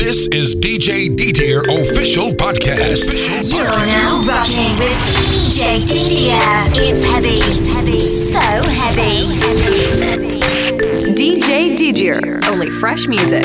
This is DJ D Tier official podcast. You're now rocking with DJ D Tier. It's heavy. It's heavy. So heavy. Heavy. DJ D Tier. Only fresh music.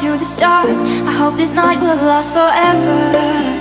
through the stars. I hope this night will last forever.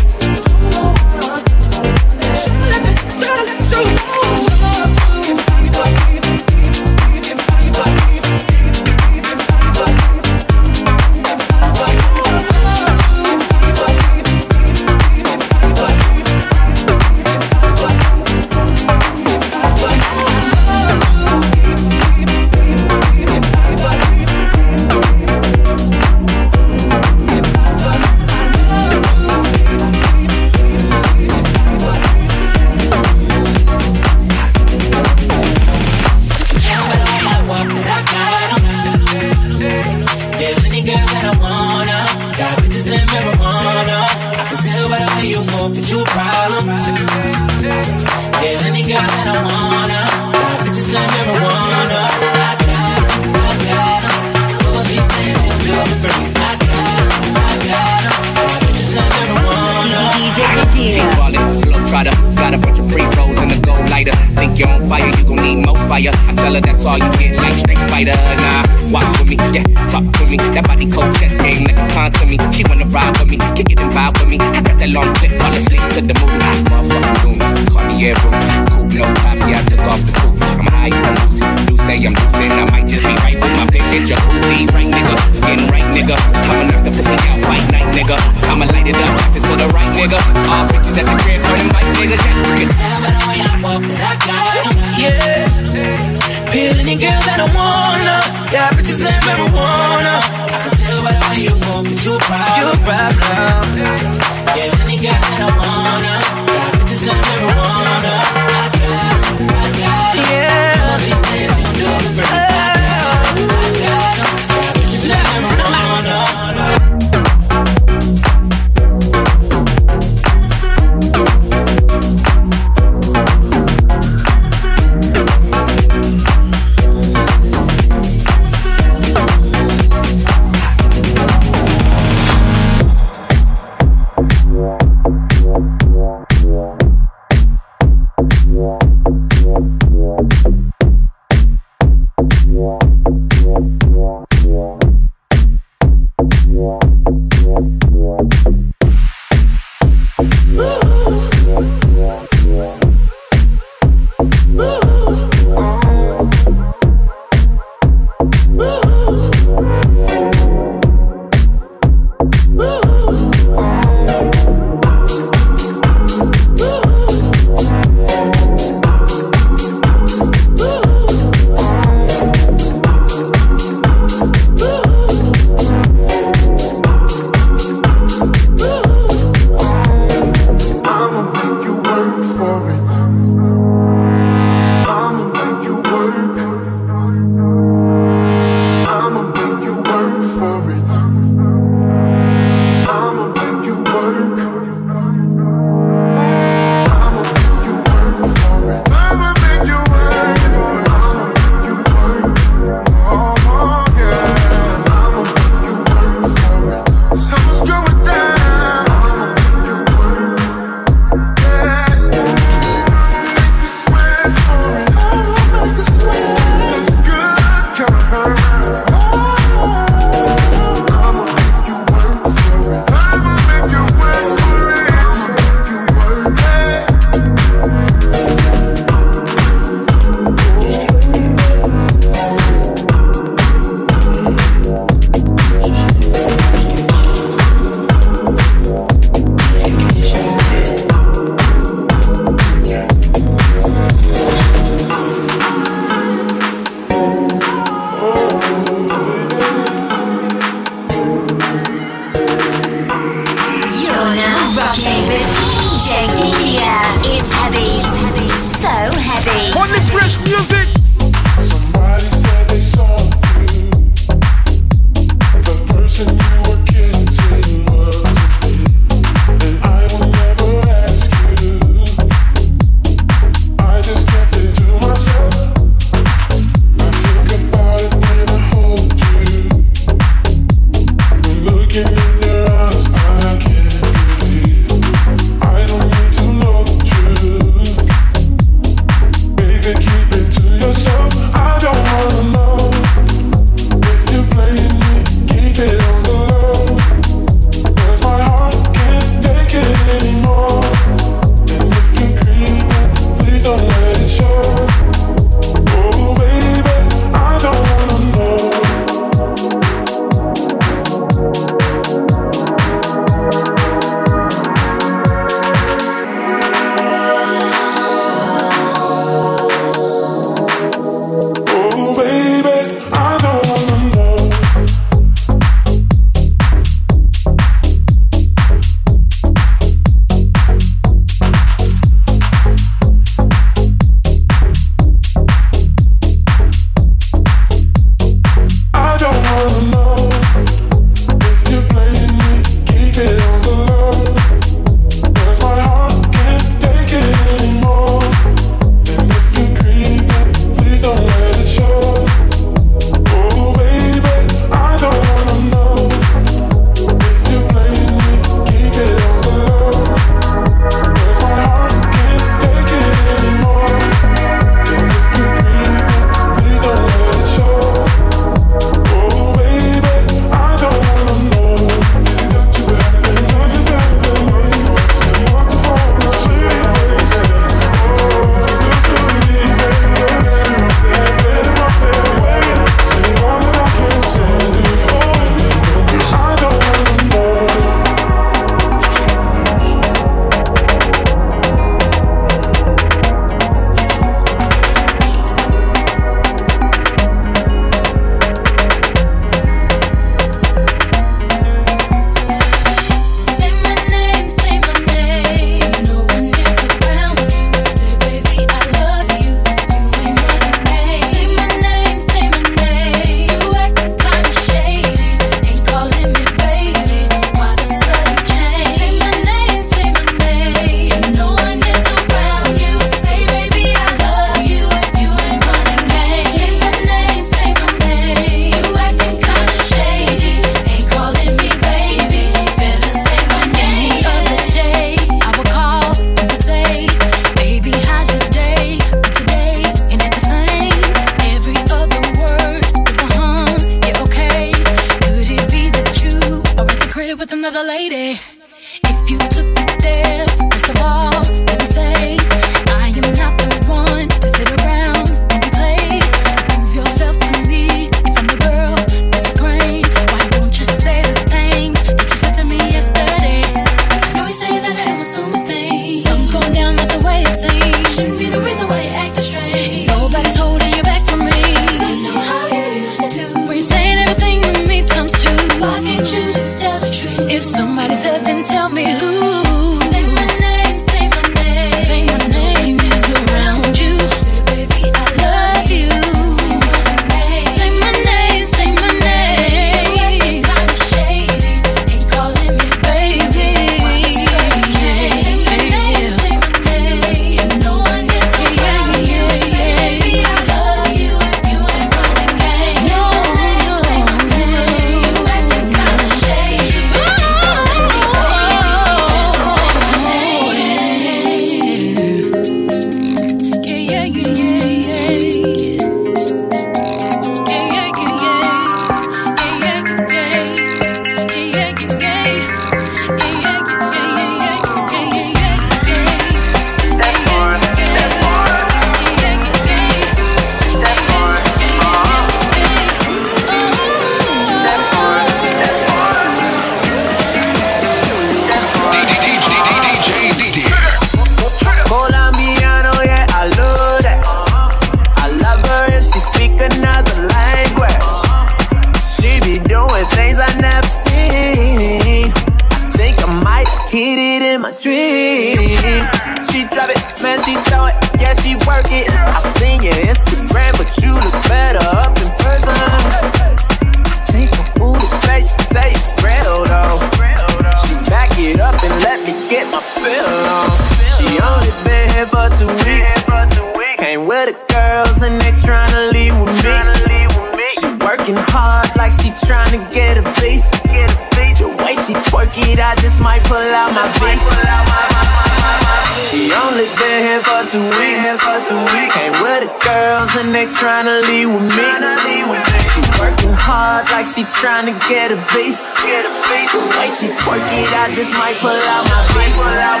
She tryna get a face. Get a face. The way she twerk it, I just might pull out my face.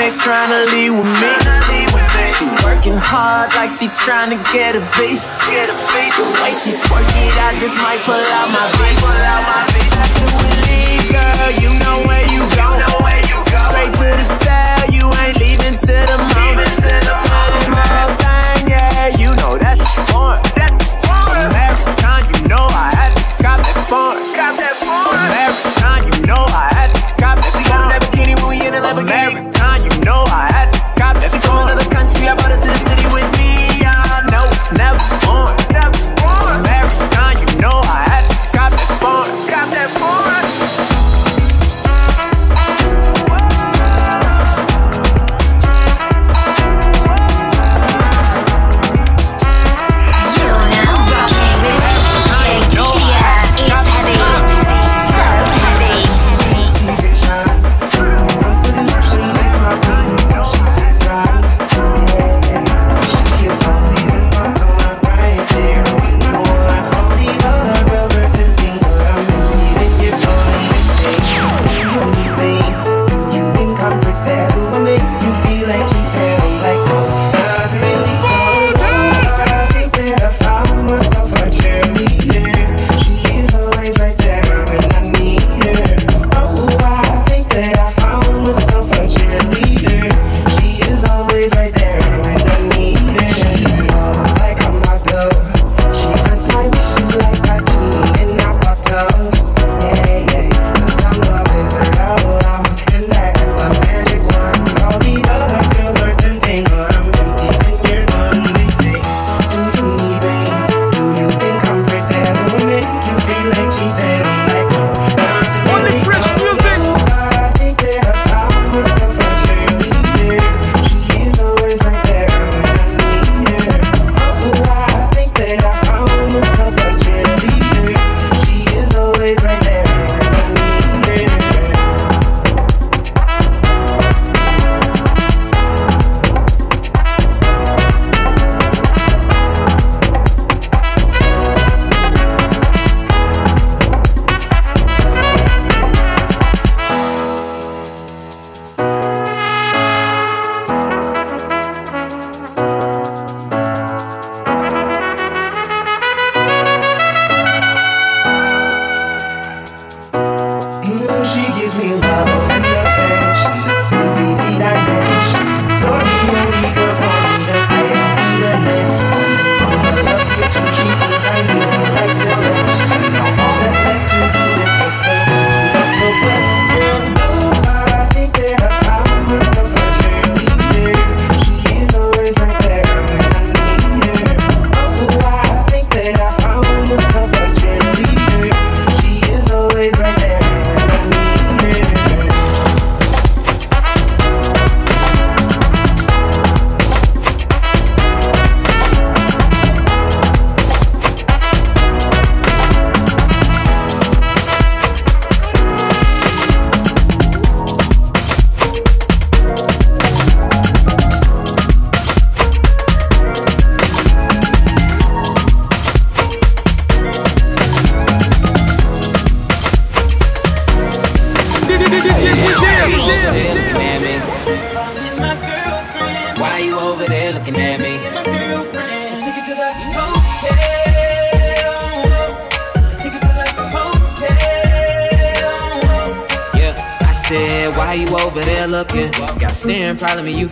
they tryna leave with me. She working hard like she tryna get a face. The way she twerk it, I just might pull out my face. Pull out my face. After we leave, girl, you know where you go. Straight to the jail, you ain't leaving till the moment.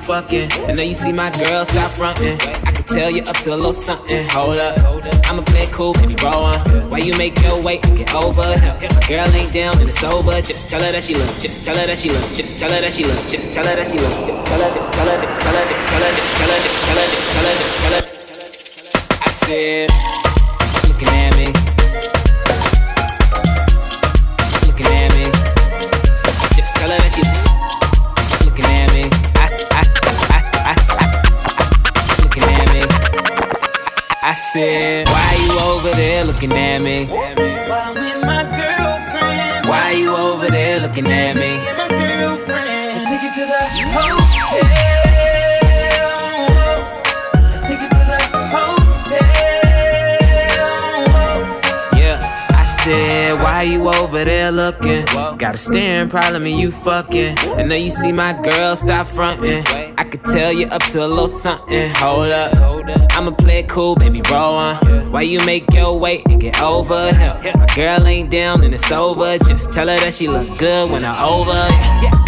Fucking. I know you see my girl, stop fronting. I can tell you up to a little something. Hold up, I'ma play cool, baby, roll on. Why you make your way and get over him? Girl ain't down and it's over. Just tell her that she look. Just tell her that she look. Just tell her that she look. Just tell her that she look. Just tell her, just tell her, just tell her, just tell her, just tell her, just tell her, just tell her, just tell her. I said, Said, Why you over there looking at me? While with my girlfriend. Why you over there looking at me? My girlfriend. Let's take it to the hotel. Let's take it to the hotel. Yeah, I said, Why you over there looking? Got a staring problem and you fucking. I know you see my girl, stop fronting. I could tell you up to a little something. Hold up, I'ma play it cool, baby, roll on. Why you make your way and get over him? My girl ain't down and it's over. Just tell her that she look good when I'm over. Yeah.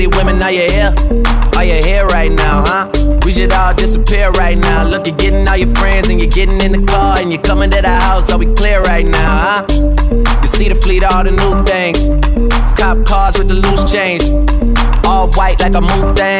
Pretty women, are you here? Are you here right now, huh? We should all disappear right now. Look, you're getting all your friends and you're getting in the car and you're coming to the house. Are we clear right now, huh? You see the fleet, all the new things. Cop cars with the loose change. All white like a moon thing.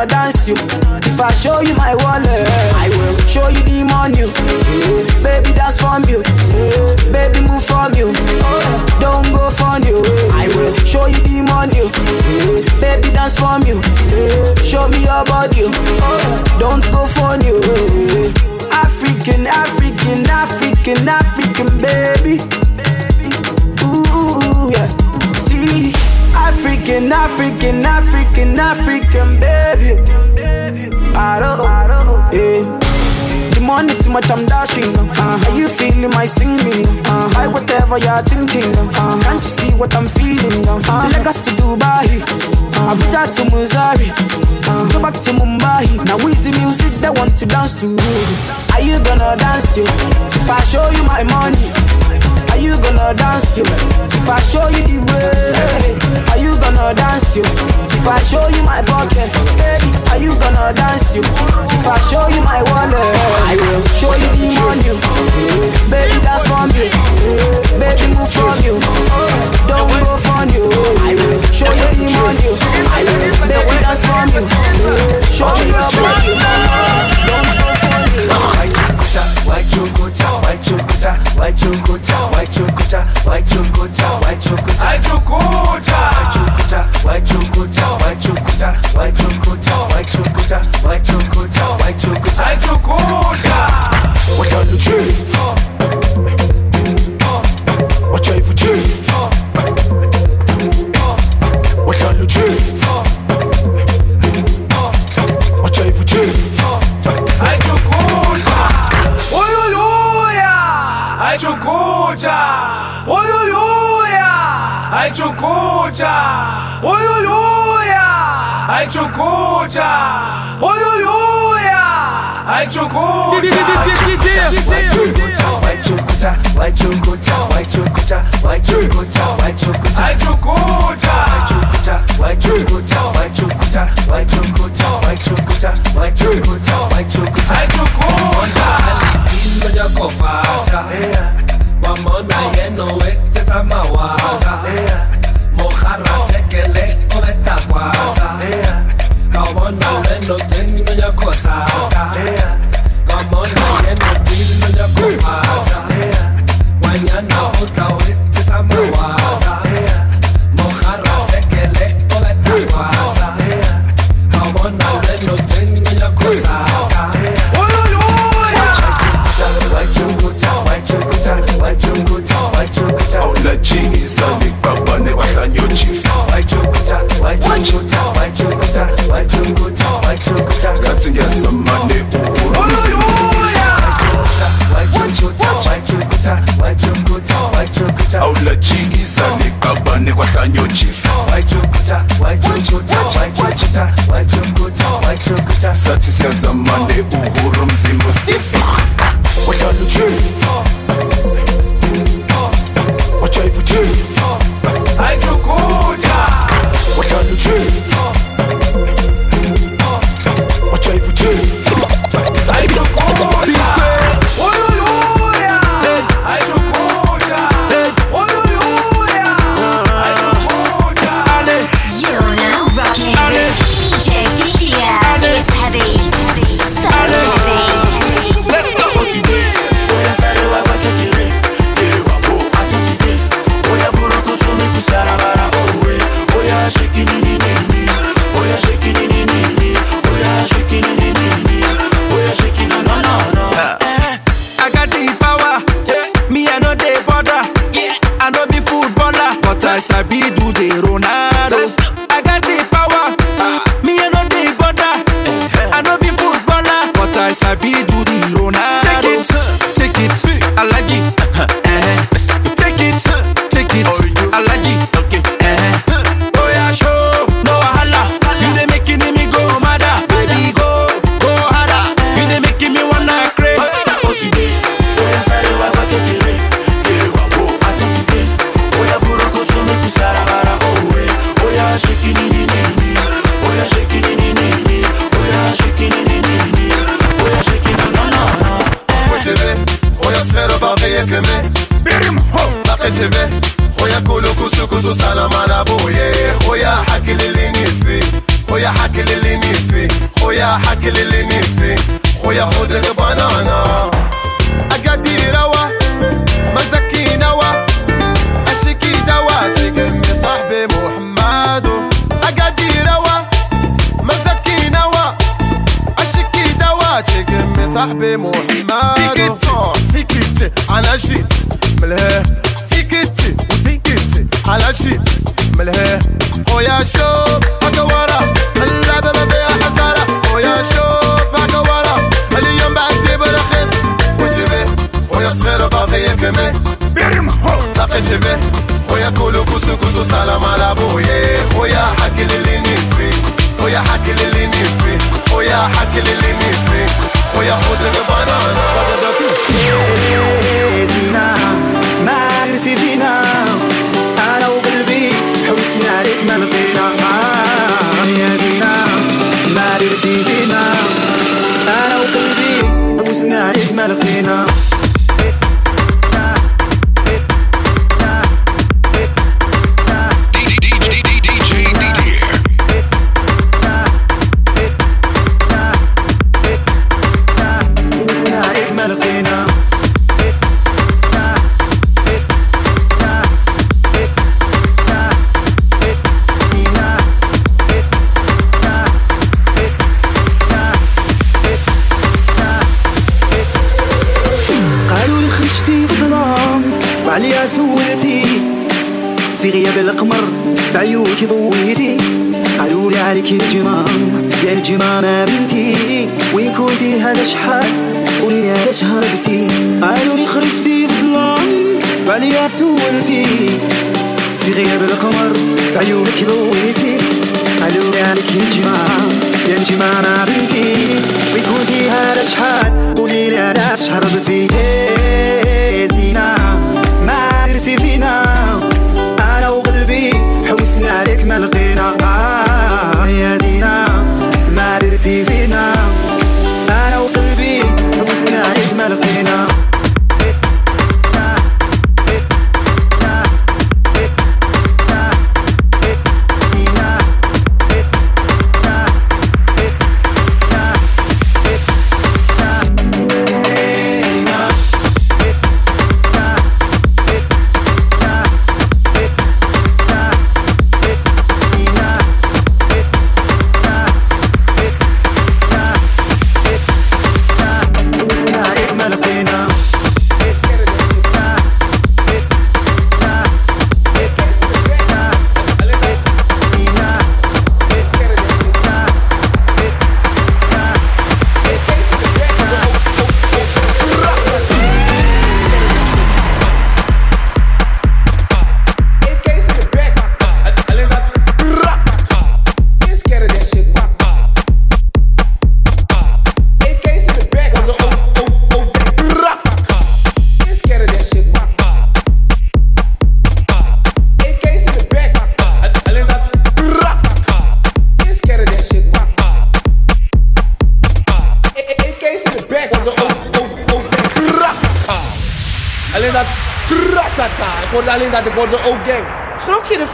cannot dance you. If I show you my wallet, I will show you the money. Yeah. Baby, dance from you. Yeah. Baby, move from you. Oh, eh, don't go from you. I will show you the money. Yeah. Baby, dance from you. Eh, show me your body. Oh, African, African, African, baby. I don't, yeah. The money too much, I'm dashing. Uh, are you feeling my singing? Uh-huh? Uh, I whatever you're thinking. Uh, can't you see what I'm feeling? Uh, Lagos to Dubai, uh, Abuja to Missouri, uh, go back to Mumbai. Now is the music they want to dance to. Are you gonna dance to? If I show you my money. Are you gonna dance you? If I show you the way, are you gonna dance you? If I show you my pockets, are you gonna dance you? If I show you my wallet, I will show you the money. Baby, dance from you. Baby, move from you. Don't go from you. I will show you the money.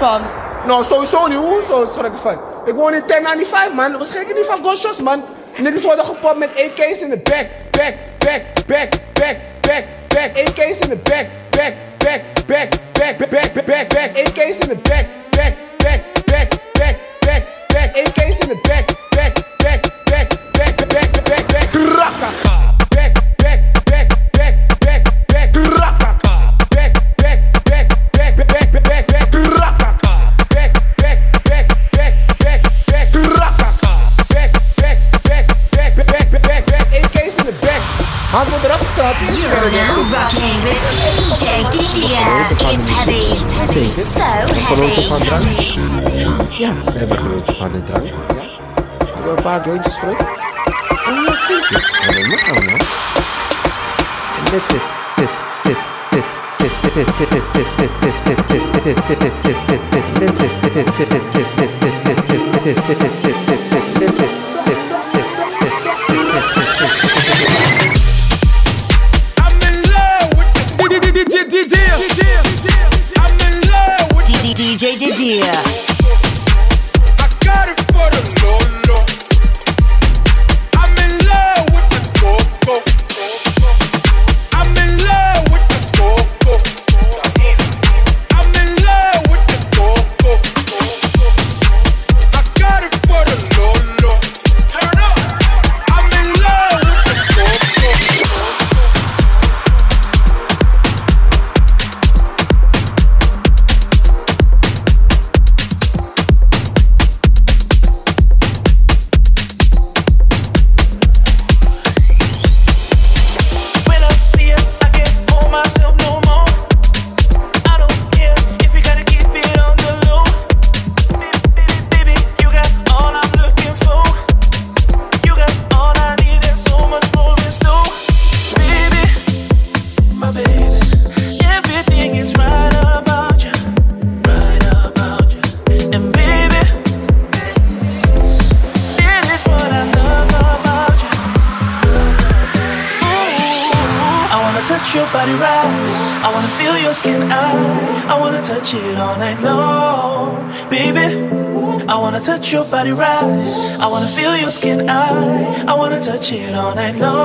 van? Nou, sowieso niet. Hoezo schrik ik van? Ik woon in 1095, man. We schrikken niet van gunshots, man. Niggas worden gepopt met AK's in de back, back, back, back, back, back, back. AK's in de back, watching all night long.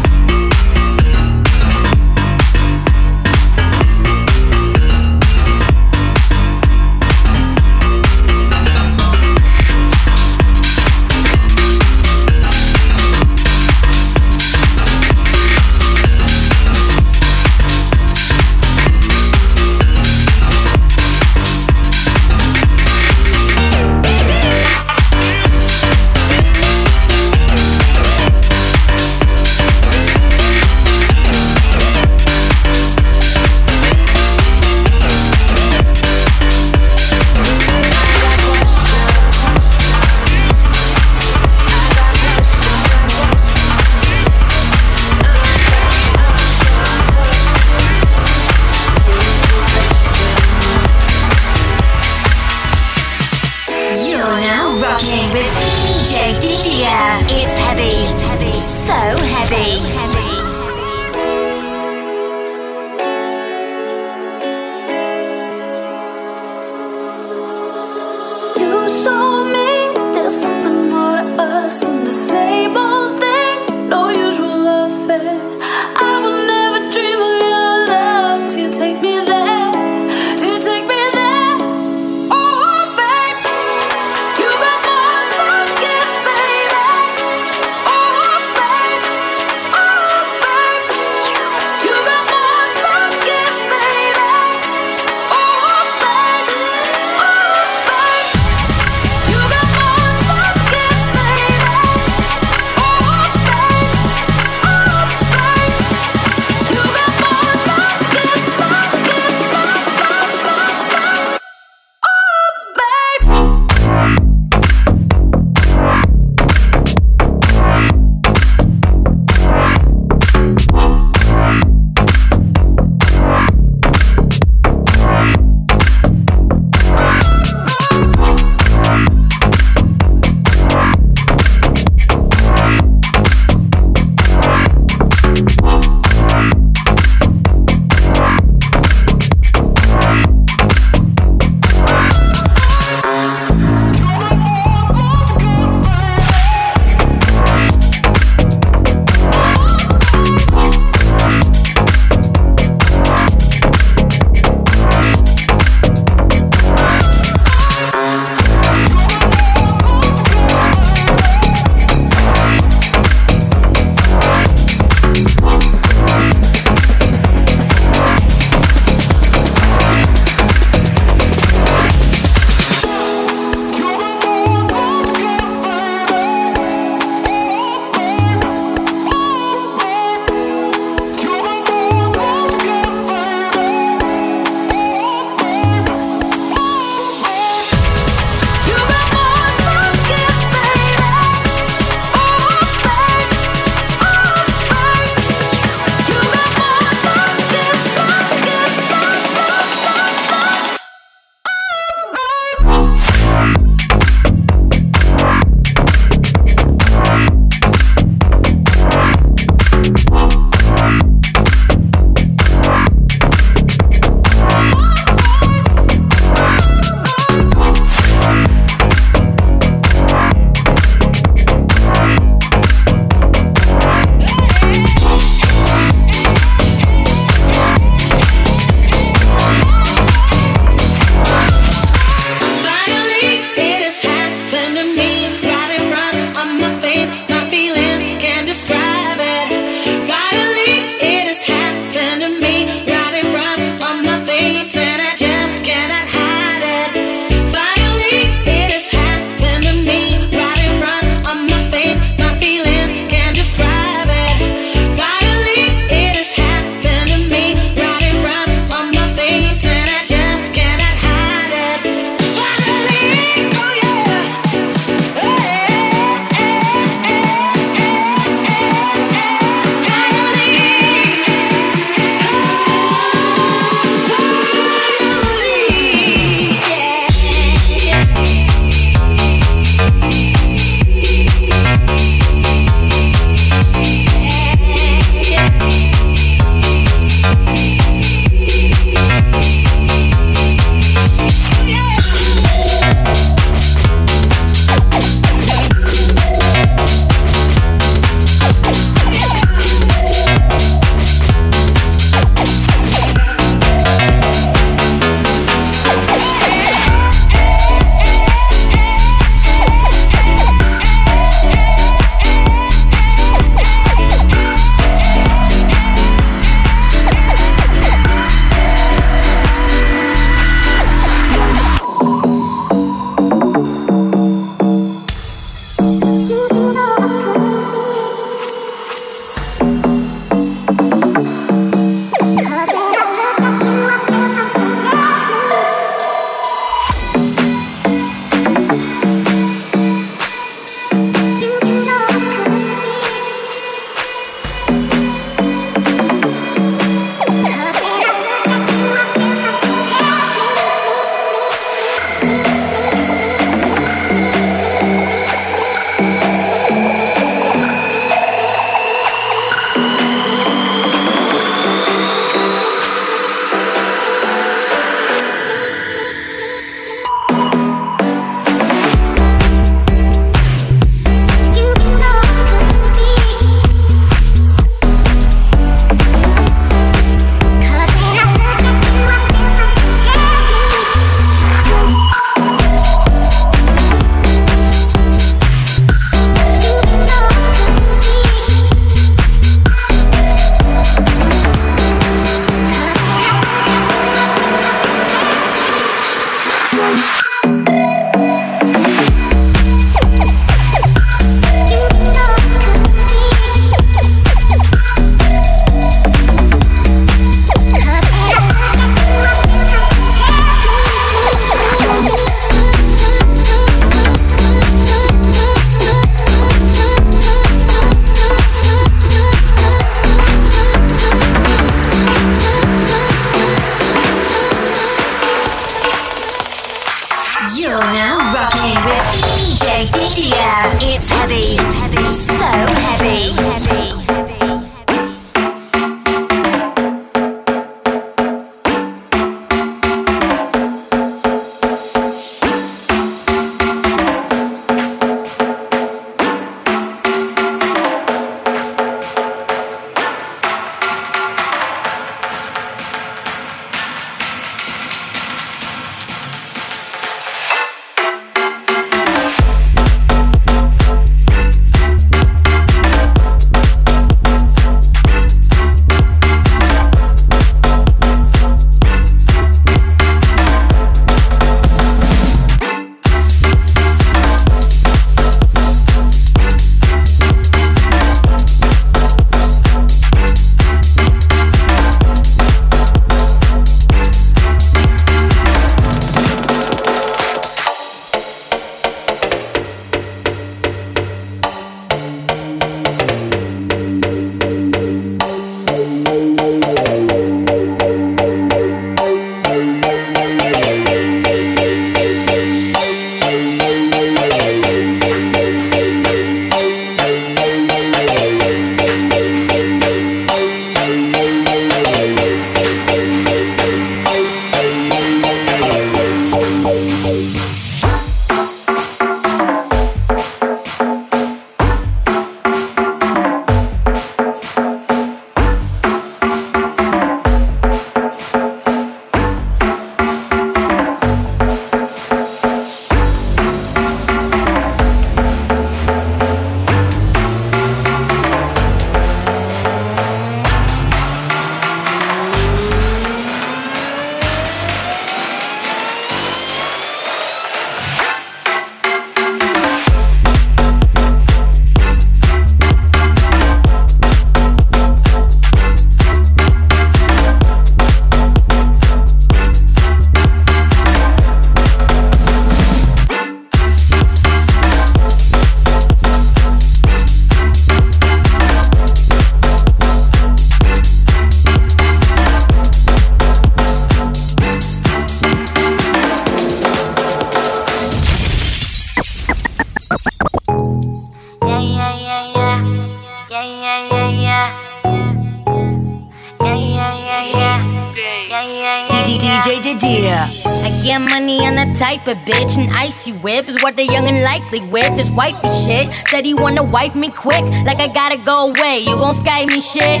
Type of bitch. An icy whip is what the young and likely with. This wifey shit. Said he wanna wife me quick. Like I gotta go away. You gon' sky me shit.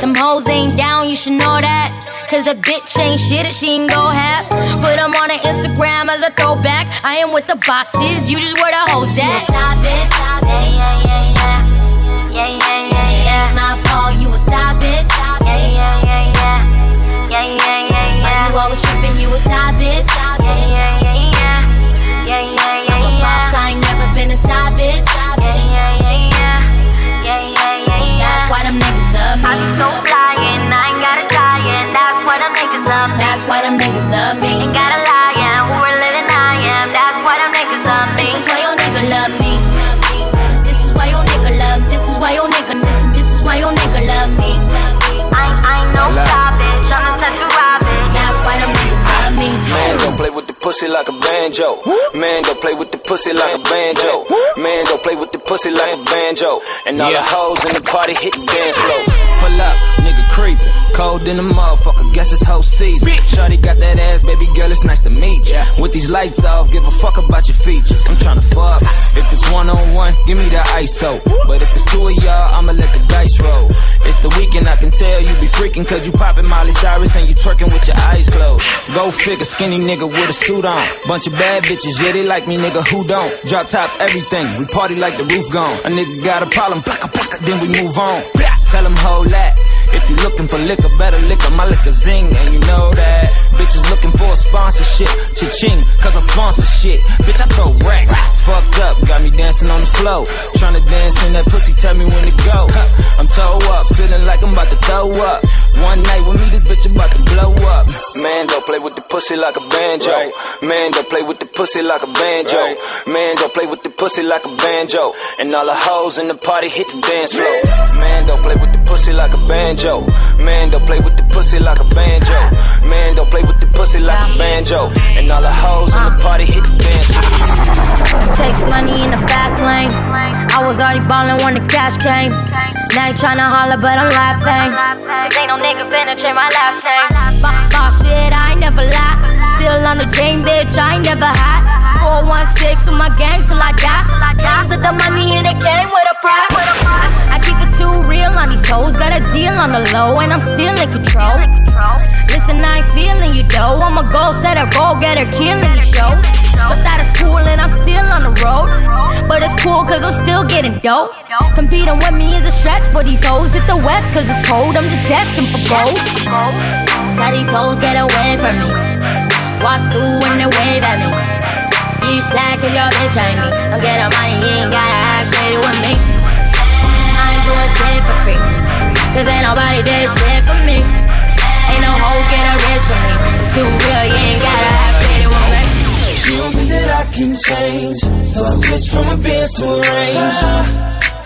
Them hoes ain't down, you should know that. Cause the bitch ain't shit, she ain't go half. Put them on her Instagram as a throwback. I am with the bosses, you just where the hoes at. Stop it, stop it. Yeah, yeah, yeah, yeah. Yeah, yeah, yeah, yeah. My fault, you a stop it. Yeah, yeah, was tripping, you a stop it. Yeah, yeah, yeah, yeah. Yeah, yeah, yeah, I'm a boss, I ain't never been a stop it. Pussy like a banjo. Man, don't play with the pussy like a banjo. Man, don't play with the pussy like a banjo. And all the hoes in the party hit the dance floor. Pull up, nigga creepin'. Cold in the motherfucker, guess it's whole season. Shawty got that ass, baby girl, it's nice to meet ya. With these lights off, give a fuck about your features. I'm tryna fuck. If it's one on one, give me the ISO. But if it's two of y'all, I'ma let the dice roll. It's the weekend, I can tell you be freaking cause you poppin' Molly Cyrus and you twerking with your eyes closed. Go figure, skinny nigga with a suit on. Bunch of bad bitches, yeah, they like me, nigga, who don't? Drop top everything, we party like the roof gone. A nigga got a problem, blocka, blocka, then we move on. Tell him hold that. If you looking for liquor, better liquor, my liquor zing, and you know that. Bitches looking for a sponsorship, cha-ching, cause I sponsor shit. Bitch, I throw racks. Fucked up, got me dancing on the floor. Tryna dance in that pussy, tell me when to go. Huh, I'm toe up, feeling like I'm about to throw up. One night with me, this bitch about to blow up. Man, don't play with the pussy like a banjo. Man, don't play with the pussy like a banjo. Man, don't play with the pussy like a banjo. And all the hoes in the party hit the dance floor. Man, don't play with the pussy like a banjo. Man, don't play with the pussy like a banjo. Man, don't play with the pussy like a banjo. And all the hoes in the party hit the dance. Chase money in the fast lane. I was already ballin' when the cash came. Now you tryna holler, but I'm laughing. Cause ain't no nigga finna change my last name. Boss shit, I never lie. Still on the game, bitch, I never hot. 416 with my gang till I die. Comes with the money and it came with a price. I keep it too real on these hoes. Got a deal on the low, and I'm still in control. Listen, I ain't feeling you though. I'm a goal setter, go getter, killing you show. But that is cool, and I'm still on the road. But it's cool, cause I'm still getting dope. Competing with me is a stretch, but these hoes hit the west, cause it's cold. I'm just destined for gold. Tell these hoes get away from me. Walk through when they wave at me. You sad cause your bitch trying me. I'm getting money, you ain't gotta act straight with me. I ain't doing shit for free. Cause ain't nobody did shit for me. Ain't no hoe getting rich for me. Too real, you ain't gotta act straight with me. She don't think that I can change, so I switched from a Benz to a Range.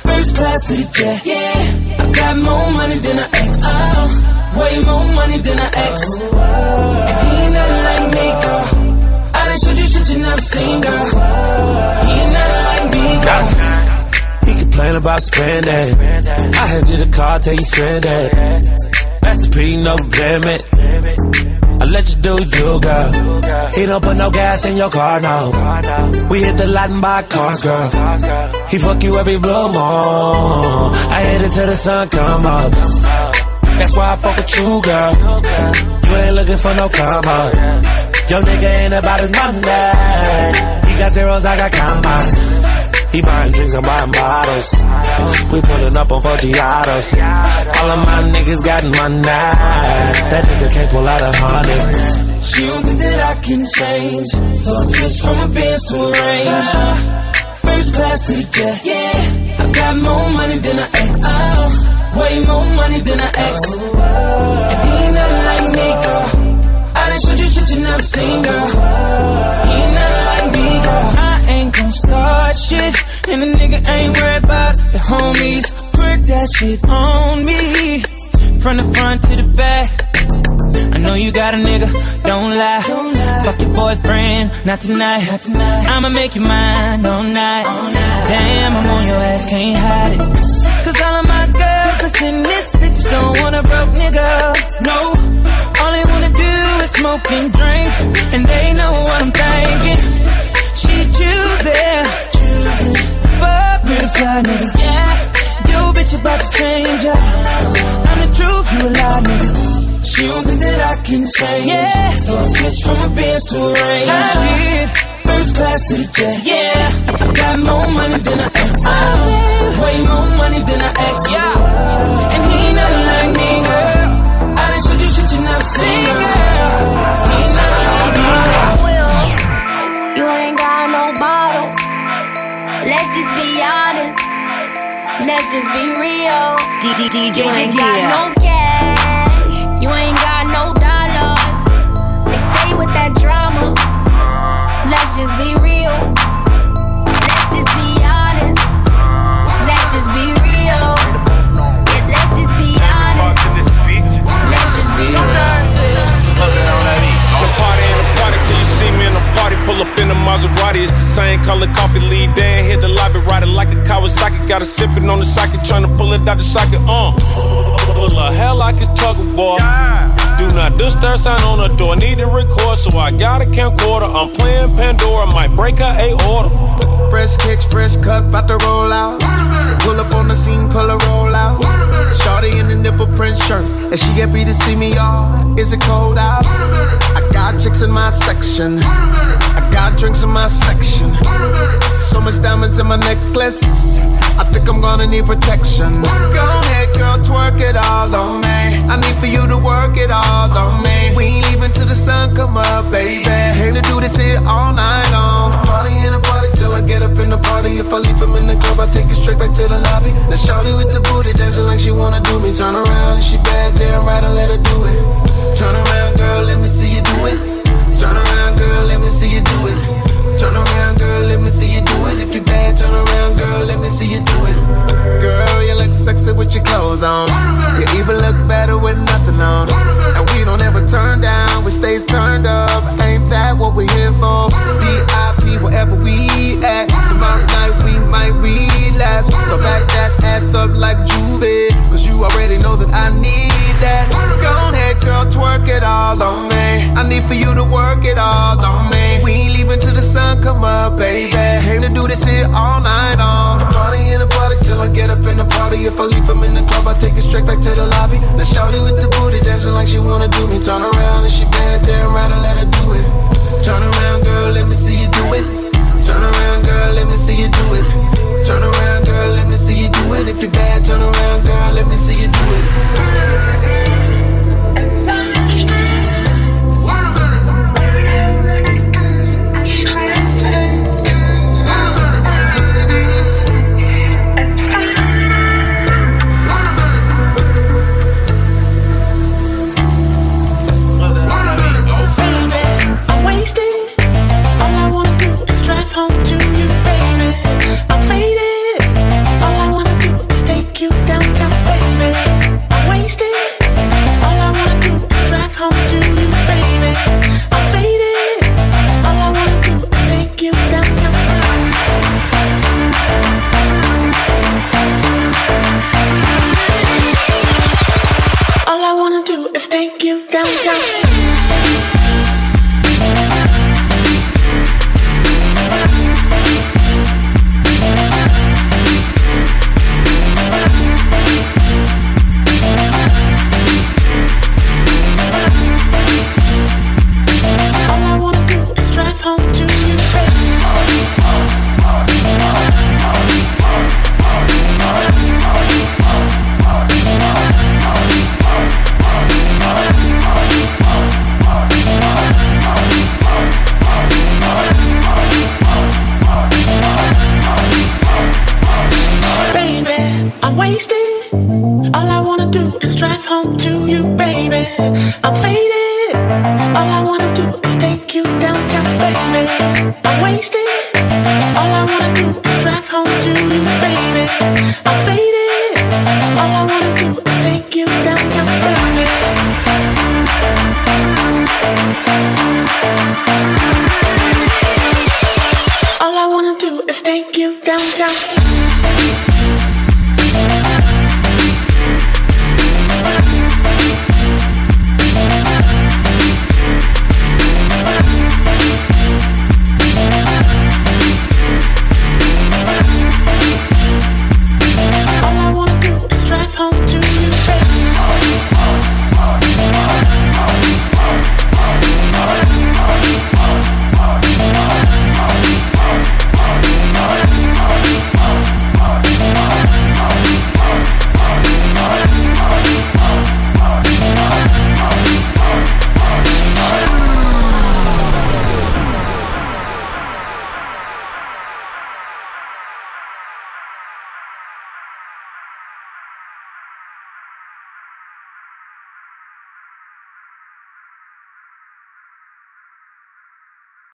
First class to the jet, yeah. I got more money than an ex, uh, way more money than an ex. And he ain't nothing like me, girl. He like. He complain about spending. I hand you the car, tell you spend it. Master P, no limit. I let you do you, girl. He don't put no gas in your car, no. We hit the lot and buy cars, girl. He fuck you every blue moon. I hit it till the sun come up. That's why I fuck with you, girl. You ain't looking for no up. Your nigga ain't about his money. He got zeros, I got commas. He buying drinks, I'm buying bottles. We pulling up on Forgiatos. All of my niggas got money. That nigga can't pull out a hundred. She don't think that I can change, so I switched from a Benz to a Range. First class to the jet, yeah. I got more money than an ex, way more money than an ex. And he ain't nothing like me, girl. I done showed you shit you never seen, girl. He ain't nothing like me, girl. I ain't gon' start shit, and the nigga ain't worried about the homies. Twerk that shit on me, from the front to the back. I know you got a nigga, don't lie. Fuck your boyfriend, not tonight. I'ma make you mine all night. Damn, I'm on your ass, can't hide it. Cause all of my girls that's in this bitch don't want a broke nigga. No, all they wanna do is smoke and drink, and they know what I'm thinking. She choosing, choosing fuck with a fly nigga. Yeah, yo bitch about to change up. I'm the truth, you a lie nigga. She don't think that I can change. Yeah. So I switched from a Benz to a Range. Uh-huh. I did. First class to the jet. Yeah. I got more money than I ex. Way more money than an ex. Yeah. And he ain't nothing like me, girl. I done showed you shit you never seen, girl. He ain't nothing like me, girl. You ain't got no bottle. Let's just be honest. Let's just be real. DJ You ain't Lydia. got no cash. Just be real. Let's just be honest. Let's just be real. Yeah, let's just be honest. Let's just be The party ain't a party you see me in the party. Pull up in a Maserati, it's the same color coffee. Lead Dan, hit the lobby, ride it like a Kawasaki. Got a sippin' on the socket, tryna pull it out the socket. Uh, pull a hell like it's tug of war. Do not disturb sign on the door. Need to record, so I got a camcorder. I'm playing Pandora, might break her a order. Fresh kicks, fresh cut, about to roll out. Pull up on the scene, pull a roll out. Shorty in the nipple print shirt, and she happy to see me, y'all. Is it cold out? I got chicks in my section. Got drinks in my section. So much diamonds in my necklace. I think I'm gonna need protection. Go ahead, girl, twerk it all on me. I need for you to work it all on me. We ain't leaving till the sun come up, baby. Hate to do this here all night long. Party in a party till I get up in the party. If I leave him in the club, I take it straight back to the lobby. Now shawty with the booty dancing like she wanna do me. Turn around and she bad, damn right, I let her do it. Turn around, girl, let me see you do it. Turn around, girl, let me see you do it. Turn around, girl, let me see you do it. If you bad, turn around, girl, let me see you do it. Girl, you look sexy with your clothes on. You even look better with nothing on. And we don't ever turn down, we stays turned up. Ain't that what we're here for? VIP, wherever we at. Tomorrow night we might relapse. So back that ass up like Juve you already know that I need that. Go ahead, girl, twerk it all on me. I need for you to work it all on me. We ain't leaving till the sun come up, baby. Came to do this here all night on. The party in the party till I get up in the party. If I leave from in the club, I take it straight back to the lobby. Now shouty with the booty dancing like she wanna do me. Turn around and she bad, damn right, I let her do it. Turn around, girl, let me see you do it. Turn around, girl, let me see you do it. Turn around, girl, let me see you do it. If you're bad, turn around, girl, let me see you do it. Is take you